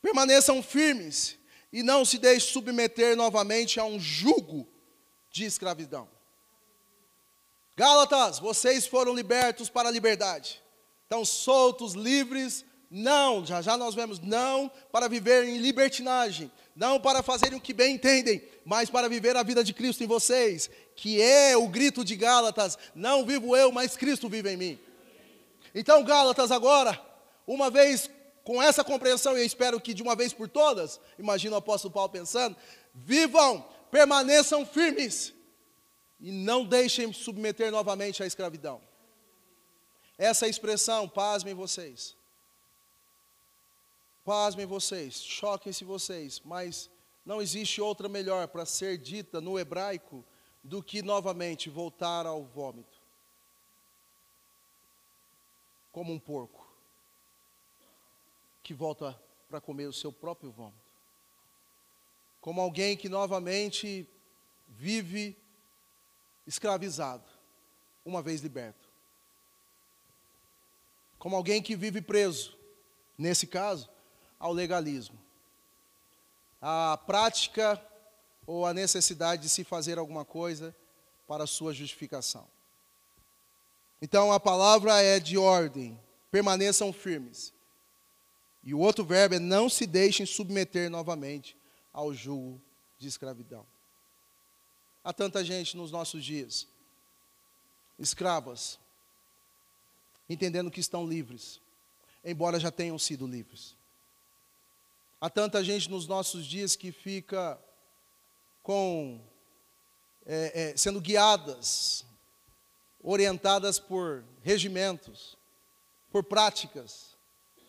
Speaker 1: Permaneçam firmes e não se deixem submeter novamente a um jugo de escravidão. Gálatas, vocês foram libertos para a liberdade. Estão soltos, livres. Não, já já nós vemos, não para viver em libertinagem, não para fazerem o que bem entendem, mas para viver a vida de Cristo em vocês, que é o grito de Gálatas: não vivo eu, mas Cristo vive em mim. Então, Gálatas, agora, uma vez com essa compreensão, eu espero que de uma vez por todas, imagino o apóstolo Paulo pensando, vivam, permaneçam firmes e não deixem submeter novamente à escravidão. Essa expressão, pasmem vocês. Pasmem vocês, choquem-se vocês, mas não existe outra melhor para ser dita no hebraico do que novamente voltar ao vômito. Como um porco que volta para comer o seu próprio vômito. Como alguém que novamente vive escravizado, uma vez liberto. Como alguém que vive preso, nesse caso, ao legalismo. A prática ou a necessidade de se fazer alguma coisa para a sua justificação. Então a palavra é de ordem, permaneçam firmes. E o outro verbo é não se deixem submeter novamente ao jugo de escravidão. Há tanta gente nos nossos dias, escravas, entendendo que estão livres, embora já tenham sido livres. Há tanta gente nos nossos dias que fica com é, é, sendo guiadas, orientadas por regimentos, por práticas,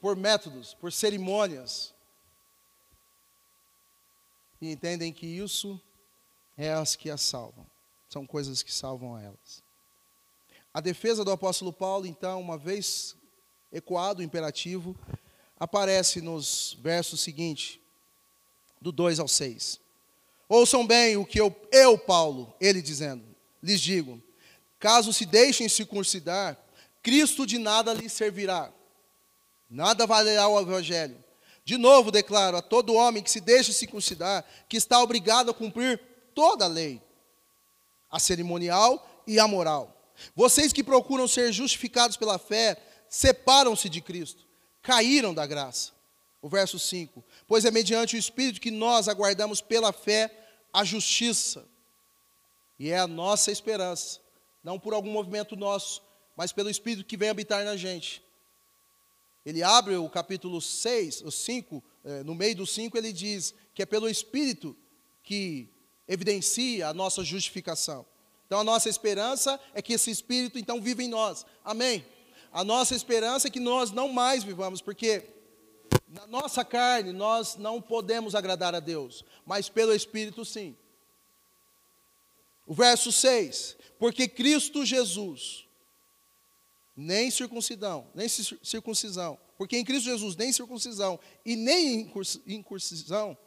Speaker 1: por métodos, por cerimônias, e entendem que isso é as que as salvam. São coisas que salvam a elas. A defesa do apóstolo Paulo, então, uma vez ecoado o imperativo, aparece nos versos seguintes, do 2 ao 6. Ouçam bem o que eu, eu, Paulo, ele dizendo, lhes digo: caso se deixem circuncidar, Cristo de nada lhes servirá, nada valerá o evangelho. De novo declaro a todo homem que se deixa circuncidar que está obrigado a cumprir toda a lei, a cerimonial e a moral. Vocês que procuram ser justificados pela fé, separam-se de Cristo, caíram da graça. O verso 5: Pois é mediante o Espírito que nós aguardamos pela fé a justiça, e é a nossa esperança, não por algum movimento nosso, mas pelo Espírito que vem habitar na gente. Ele abre o capítulo 6, o 5, eh, no meio do 5 ele diz que é pelo Espírito que evidencia a nossa justificação. Então a nossa esperança é que esse Espírito então vive em nós. Amém? A nossa esperança é que nós não mais vivamos, porque na nossa carne nós não podemos agradar a Deus, mas pelo Espírito sim. O verso 6: Porque Cristo Jesus nem circuncisão, nem circuncisão, porque em Cristo Jesus nem circuncisão e nem incurcisão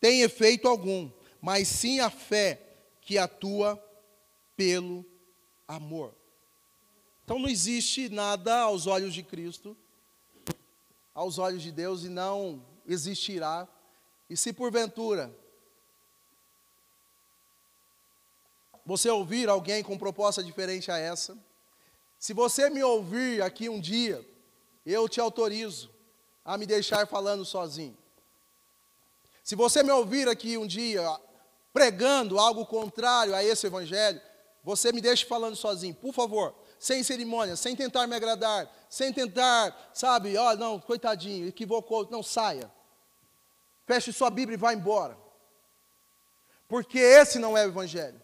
Speaker 1: tem efeito algum, mas sim a fé que atua pelo amor. Então não existe nada aos olhos de Cristo, aos olhos de Deus, e não existirá. E se porventura você ouvir alguém com proposta diferente a essa, se você me ouvir aqui um dia, eu te autorizo a me deixar falando sozinho. Se você me ouvir aqui um dia pregando algo contrário a esse evangelho, você me deixe falando sozinho, por favor, sem cerimônia, sem tentar me agradar, sem tentar, sabe, ó, oh, não, coitadinho, equivocou, não saia. Feche sua Bíblia e vá embora. Porque esse não é o evangelho.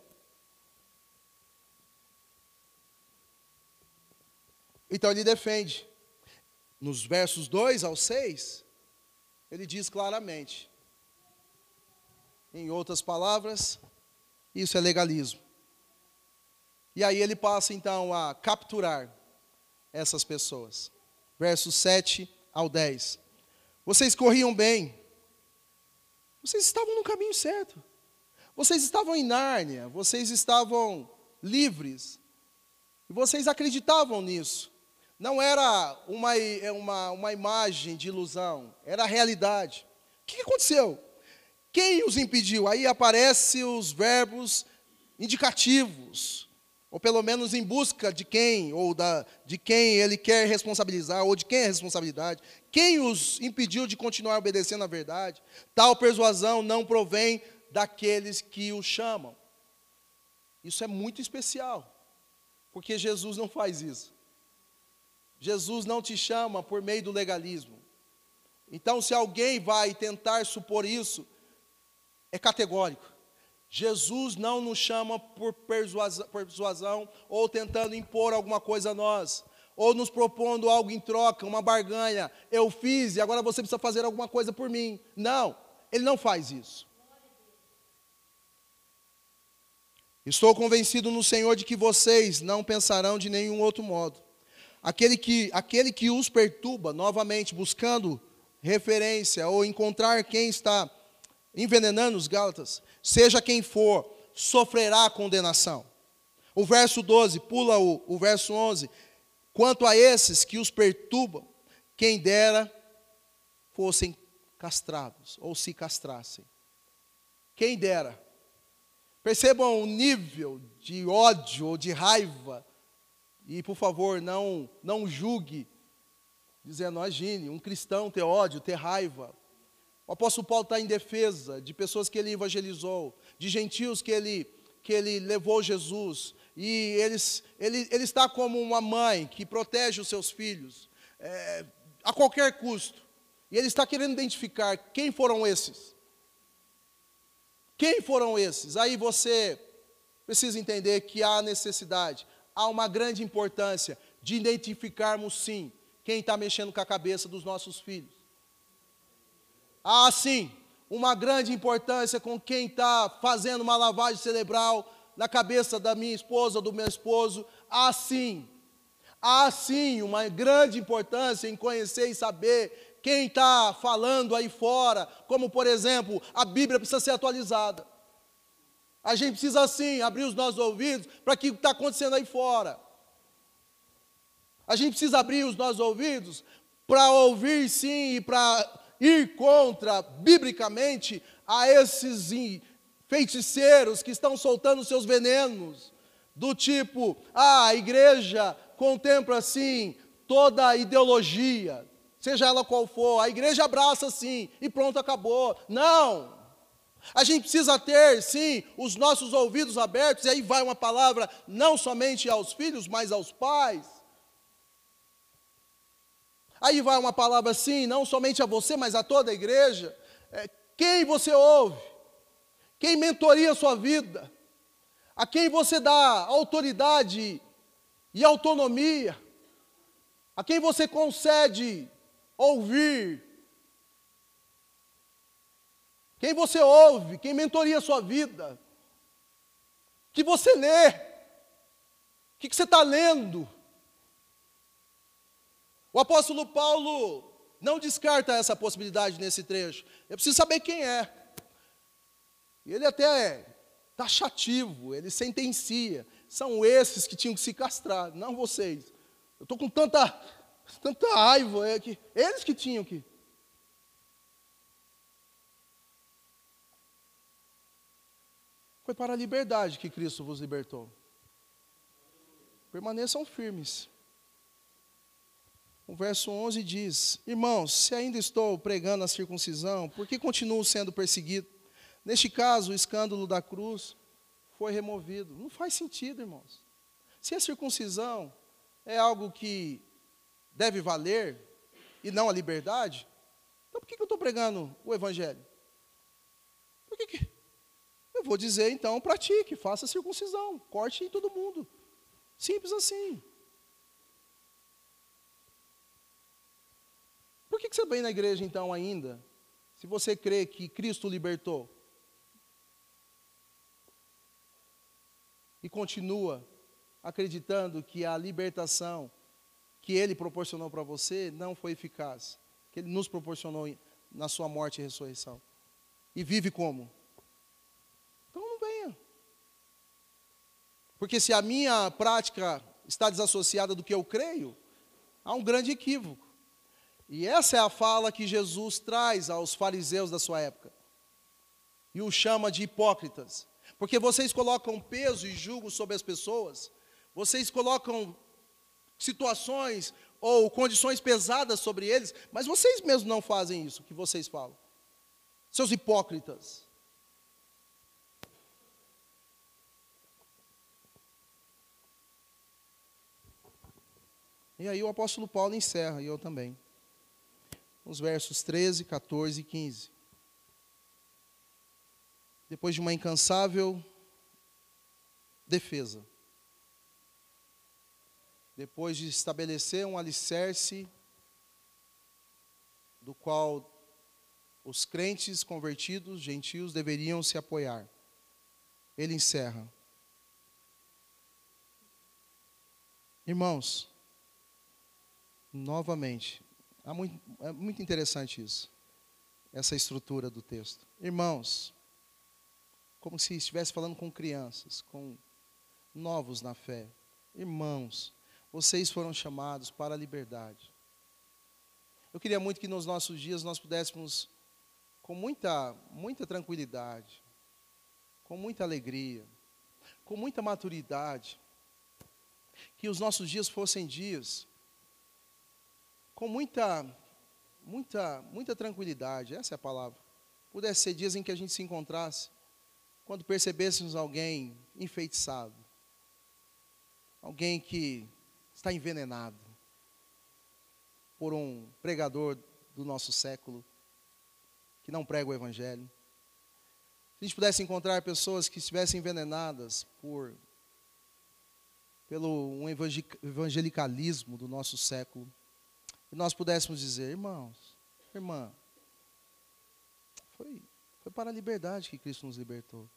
Speaker 1: Então ele defende. Nos versos 2 ao 6, ele diz claramente. Em outras palavras, isso é legalismo. E aí ele passa então a capturar essas pessoas. Versos 7 ao 10. Vocês corriam bem. Vocês estavam no caminho certo. Vocês estavam em Nárnia, vocês estavam livres. E vocês acreditavam nisso. Não era uma, é uma, uma imagem de ilusão, era a realidade. O que aconteceu? Quem os impediu? Aí aparecem os verbos indicativos, ou pelo menos em busca de quem, ou da, de quem ele quer responsabilizar, ou de quem é a responsabilidade. Quem os impediu de continuar obedecendo à verdade? Tal persuasão não provém daqueles que o chamam. Isso é muito especial, porque Jesus não faz isso. Jesus não te chama por meio do legalismo. Então, se alguém vai tentar supor isso, é categórico. Jesus não nos chama por persuasão, ou tentando impor alguma coisa a nós, ou nos propondo algo em troca, uma barganha. Eu fiz e agora você precisa fazer alguma coisa por mim. Não, ele não faz isso. Estou convencido no Senhor de que vocês não pensarão de nenhum outro modo aquele que, aquele que os perturba, novamente buscando referência ou encontrar quem está envenenando os Gálatas, seja quem for, sofrerá condenação. O verso 12, pula o, o verso 11. Quanto a esses que os perturbam, quem dera fossem castrados ou se castrassem. Quem dera. Percebam o nível de ódio ou de raiva. E, por favor, não, não julgue, dizendo, imagine, um cristão ter ódio, ter raiva. O apóstolo Paulo está em defesa de pessoas que ele evangelizou, de gentios que ele, que ele levou Jesus. E eles, ele, ele está como uma mãe que protege os seus filhos é, a qualquer custo. E ele está querendo identificar quem foram esses. Quem foram esses? Aí você precisa entender que há necessidade, há uma grande importância de identificarmos sim quem está mexendo com a cabeça dos nossos filhos. Há sim uma grande importância com quem está fazendo uma lavagem cerebral na cabeça da minha esposa, do meu esposo. Há sim, há sim uma grande importância em conhecer e saber quem está falando aí fora, como por exemplo, a Bíblia precisa ser atualizada. A gente precisa sim abrir os nossos ouvidos para o que está acontecendo aí fora. A gente precisa abrir os nossos ouvidos para ouvir sim e para ir contra, biblicamente, a esses feiticeiros que estão soltando seus venenos, do tipo, ah, a igreja contempla assim toda a ideologia, seja ela qual for, a igreja abraça sim, e pronto, acabou. Não! A gente precisa ter, sim, os nossos ouvidos abertos, e aí vai uma palavra não somente aos filhos, mas aos pais. Aí vai uma palavra, sim, não somente a você, mas a toda a igreja. É, quem você ouve? Quem mentoria a sua vida? A quem você dá autoridade e autonomia? A quem você concede ouvir. Quem você ouve, quem mentoria a sua vida, que você lê, o que, você está lendo. O apóstolo Paulo não descarta essa possibilidade nesse trecho. Eu preciso saber quem é. Ele até é taxativo, ele sentencia. São esses que tinham que se castrar, não vocês. Eu estou com tanta Tanta raiva é que eles que tinham que. Foi para a liberdade que Cristo vos libertou. Permaneçam firmes. O verso 11 diz: Irmãos, se ainda estou pregando a circuncisão, por que continuo sendo perseguido? Neste caso, o escândalo da cruz foi removido. Não faz sentido, irmãos. Se a circuncisão é algo que deve valer e não a liberdade, então por que, eu estou pregando o Evangelho? Por que, que eu vou dizer então, pratique, faça circuncisão, corte em todo mundo. Simples assim. Por que, que você vem na igreja então ainda, se você crê que Cristo libertou? E continua acreditando que a libertação que Ele proporcionou para você não foi eficaz, que Ele nos proporcionou na sua morte e ressurreição. E vive como? Então não venha. Porque se a minha prática está desassociada do que eu creio, há um grande equívoco. E essa é a fala que Jesus traz aos fariseus da sua época. E os chama de hipócritas. Porque vocês colocam peso e julgo sobre as pessoas, vocês colocam situações ou condições pesadas sobre eles, mas vocês mesmos não fazem isso que vocês falam. Seus hipócritas. E aí o apóstolo Paulo encerra, e eu também. Os versos 13, 14 e 15. Depois de uma incansável defesa depois de estabelecer um alicerce do qual os crentes convertidos, gentios, deveriam se apoiar. Ele encerra. Irmãos, novamente, é muito, é muito interessante isso, essa estrutura do texto. Irmãos, como se estivesse falando com crianças, com novos na fé. Irmãos, vocês foram chamados para a liberdade. Eu queria muito que nos nossos dias nós pudéssemos, com muita, muita tranquilidade, com muita alegria, com muita maturidade, que os nossos dias fossem dias com muita, muita, muita tranquilidade, essa é a palavra. Pudesse ser dias em que a gente se encontrasse, quando percebêssemos alguém enfeitiçado, alguém que está envenenado por um pregador do nosso século, que não prega o Evangelho. Se a gente pudesse encontrar pessoas que estivessem envenenadas por pelo um evangelicalismo do nosso século, e nós pudéssemos dizer, irmãos, irmã, foi, foi para a liberdade que Cristo nos libertou.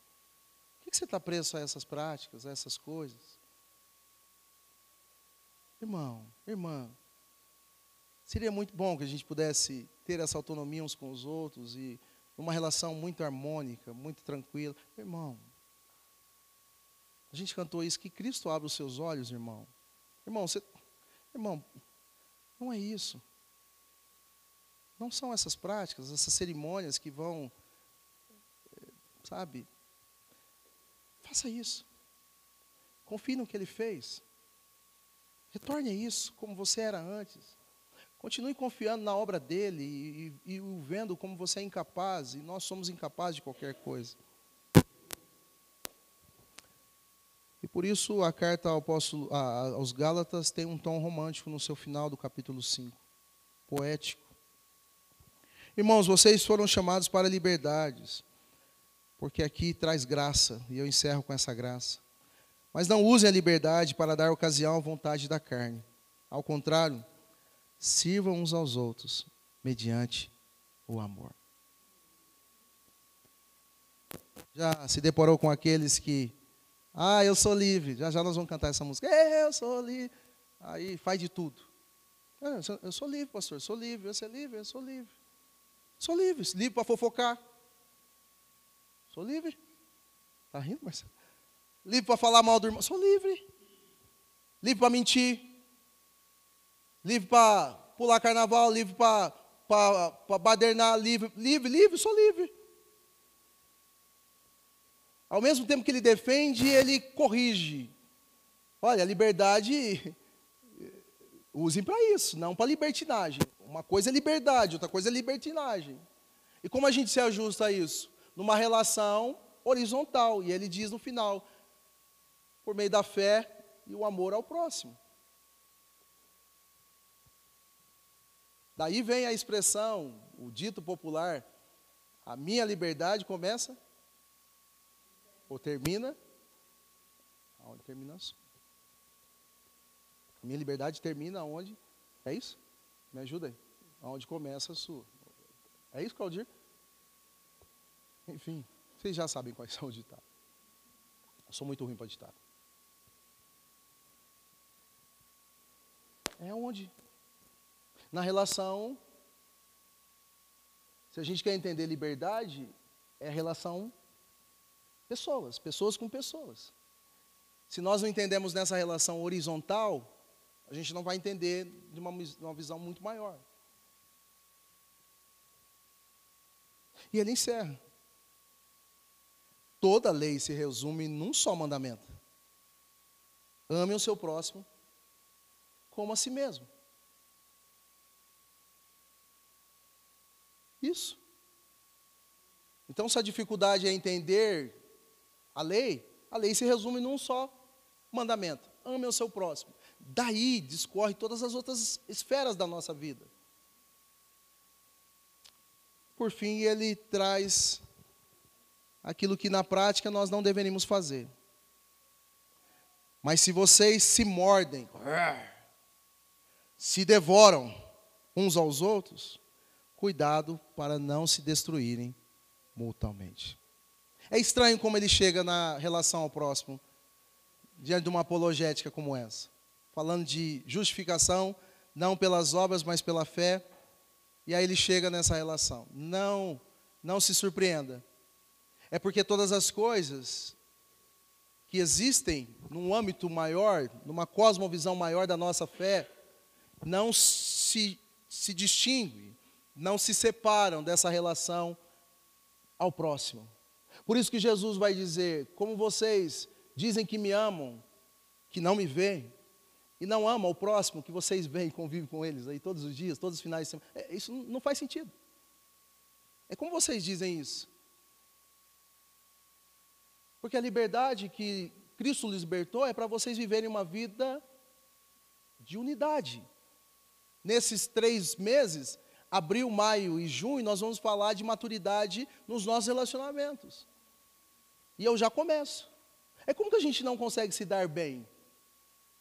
Speaker 1: Por que você está preso a essas práticas, a essas coisas? Irmão, irmã, seria muito bom que a gente pudesse ter essa autonomia uns com os outros e uma relação muito harmônica, muito tranquila. Irmão, a gente cantou isso, que Cristo abre os seus olhos, irmão. Irmão, você, irmão, não é isso. Não são essas práticas, essas cerimônias que vão, eh, sabe? Faça isso. Confie no que ele fez. Retorne a isso como você era antes. Continue confiando na obra dele e, e, e o vendo como você é incapaz, e nós somos incapazes de qualquer coisa. E por isso a carta ao apóstolo, a, aos Gálatas tem um tom romântico no seu final do capítulo 5, poético. Irmãos, vocês foram chamados para liberdades, porque aqui traz graça, e eu encerro com essa graça. Mas não usem a liberdade para dar ocasião à vontade da carne. Ao contrário, sirvam uns aos outros, mediante o amor. Já se deparou com aqueles que ah, eu sou livre. Já já nós vamos cantar essa música. Eu sou livre. Aí faz de tudo. Ah, eu sou livre, pastor. Eu sou livre. Você é livre? Eu sou livre. Sou livre. Livre para fofocar. Sou livre. Está rindo, Marcelo? Livre para falar mal do irmão. Sou livre. Livre para mentir. Livre para pular carnaval. Livre para badernar. Livre, livre, livre. Sou livre. Ao mesmo tempo que ele defende, ele corrige. Olha, a liberdade, usem para isso, não para libertinagem. Uma coisa é liberdade, outra coisa é libertinagem. E como a gente se ajusta a isso? Numa relação horizontal. E ele diz no final, por meio da fé e o amor ao próximo. Daí vem a expressão, o dito popular, a minha liberdade começa ou termina aonde termina a sua. Minha liberdade termina onde? É isso? Me ajuda aí. Aonde começa a sua. É isso, Claudir? Enfim, vocês já sabem quais são os ditados. Eu sou muito ruim para ditado. É onde? Na relação. Se a gente quer entender liberdade, é a relação Pessoas, pessoas com pessoas. Se nós não entendemos nessa relação horizontal, a gente não vai entender de uma, uma visão muito maior. E ele encerra. Toda lei se resume num só mandamento: ame o seu próximo como a si mesmo. Isso. Então, se a dificuldade é entender a lei, a lei se resume num só mandamento: ame o seu próximo. Daí discorre todas as outras esferas da nossa vida. Por fim, ele traz aquilo que na prática nós não deveríamos fazer. Mas se vocês se mordem, se devoram uns aos outros, cuidado para não se destruírem mutuamente. É estranho como ele chega na relação ao próximo, diante de uma apologética como essa. Falando de justificação, não pelas obras, mas pela fé. E aí ele chega nessa relação. Não, não se surpreenda. É porque todas as coisas que existem num âmbito maior, numa cosmovisão maior da nossa fé, não se, se distinguem, não se separam dessa relação ao próximo. Por isso que Jesus vai dizer: como vocês dizem que me amam, que não me veem, e não amam o próximo que vocês veem e convivem com eles aí todos os dias, todos os finais de semana. É, isso não faz sentido. É como vocês dizem isso? Porque a liberdade que Cristo libertou é para vocês viverem uma vida de unidade. Nesses três meses, abril, maio e junho, nós vamos falar de maturidade nos nossos relacionamentos. E eu já começo. É como que a gente não consegue se dar bem?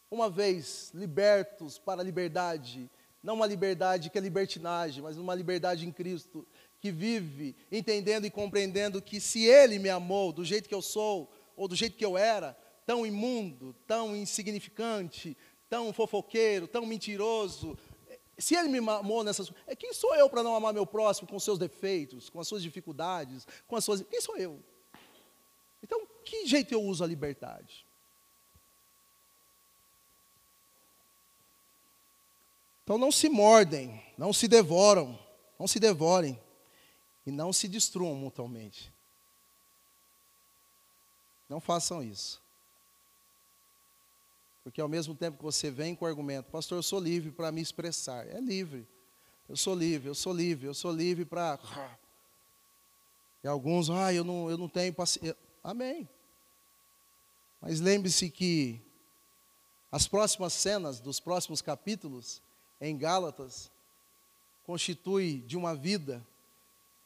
Speaker 1: Uma vez libertos para a liberdade, não uma liberdade que é libertinagem, mas uma liberdade em Cristo, que vive entendendo e compreendendo que se Ele me amou do jeito que eu sou, ou do jeito que eu era, tão imundo, tão insignificante, tão fofoqueiro, tão mentiroso, se Ele me amou nessas é, quem sou eu para não amar meu próximo com seus defeitos, com as suas dificuldades, com as suas. Quem sou eu? Então, que jeito eu uso a liberdade? Então não se mordem, não se devoram, não se devorem e não se destruam mutuamente. Não façam isso. Porque ao mesmo tempo que você vem com o argumento, pastor, eu sou livre para me expressar. É livre. Eu sou livre, eu sou livre, eu sou livre para. E alguns, ah, eu não, eu não tenho paciência. Amém. Mas lembre-se que as próximas cenas dos próximos capítulos em Gálatas constitui de uma vida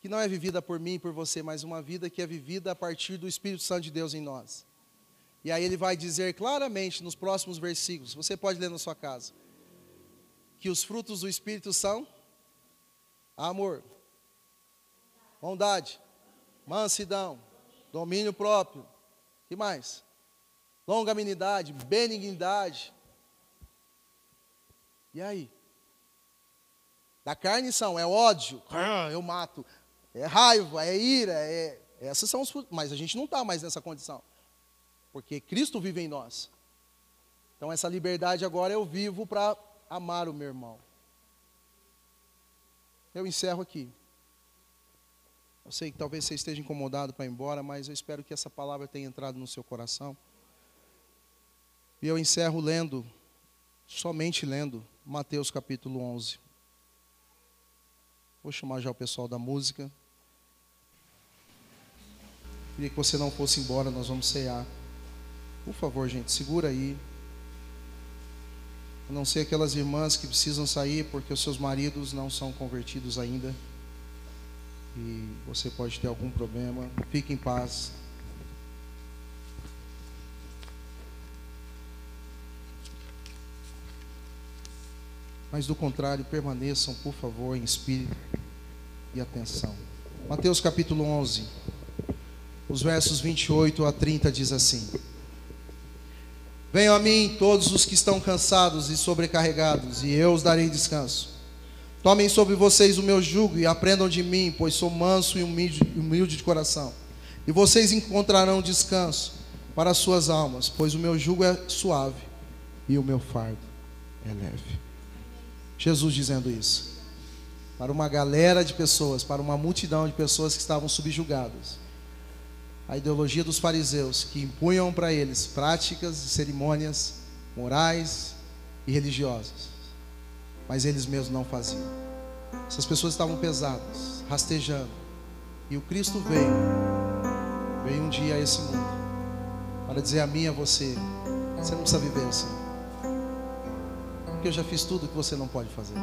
Speaker 1: que não é vivida por mim e por você, mas uma vida que é vivida a partir do Espírito Santo de Deus em nós. E aí ele vai dizer claramente nos próximos versículos, você pode ler na sua casa, que os frutos do Espírito são amor, bondade, mansidão, domínio próprio, que mais? Longanimidade, benignidade. E aí? Da carne são, é ódio, ah, eu mato, é raiva, é ira, é, essas são os mas a gente não está mais nessa condição, porque Cristo vive em nós. Então essa liberdade agora eu vivo para amar o meu irmão. Eu encerro aqui. Eu sei que talvez você esteja incomodado para ir embora, mas eu espero que essa palavra tenha entrado no seu coração. E eu encerro lendo, somente lendo, Mateus capítulo 11. Vou chamar já o pessoal da música. Queria que você não fosse embora, nós vamos cear. Por favor, gente, segura aí. A não ser aquelas irmãs que precisam sair porque os seus maridos não são convertidos ainda e você pode ter algum problema, fique em paz. Mas do contrário, permaneçam, por favor, em espírito e atenção. Mateus capítulo 11, os versos 28 a 30 diz assim: Venham a mim todos os que estão cansados e sobrecarregados, e eu os darei descanso. Tomem sobre vocês o meu jugo e aprendam de mim, pois sou manso e humilde, de coração. E vocês encontrarão descanso para as suas almas, pois o meu jugo é suave e o meu fardo é leve. Jesus dizendo isso. Para uma galera de pessoas, para uma multidão de pessoas que estavam subjugadas. A ideologia dos fariseus, que impunham para eles práticas e cerimônias morais e religiosas mas eles mesmos não faziam. Essas pessoas estavam pesadas, rastejando. E o Cristo veio, veio um dia a esse mundo, para dizer a mim e a você: você não precisa viver assim, porque eu já fiz tudo que você não pode fazer.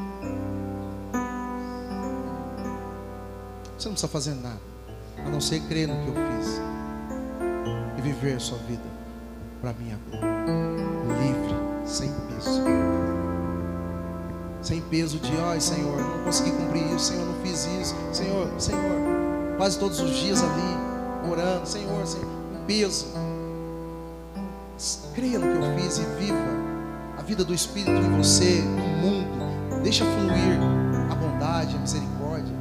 Speaker 1: Você não precisa fazer nada, a não ser crer no que eu fiz e viver a sua vida para minha glória, livre, sem peso sem peso de, ai Senhor, não consegui cumprir isso, Senhor, não fiz isso, Senhor, Senhor, quase todos os dias ali, orando, Senhor, Senhor, um peso. Creia no que eu fiz e viva a vida do Espírito em você, no mundo, deixa fluir a bondade, a misericórdia,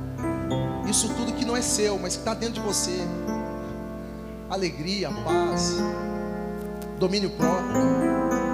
Speaker 1: isso tudo que não é seu, mas que está dentro de você, alegria, paz. domínio próprio.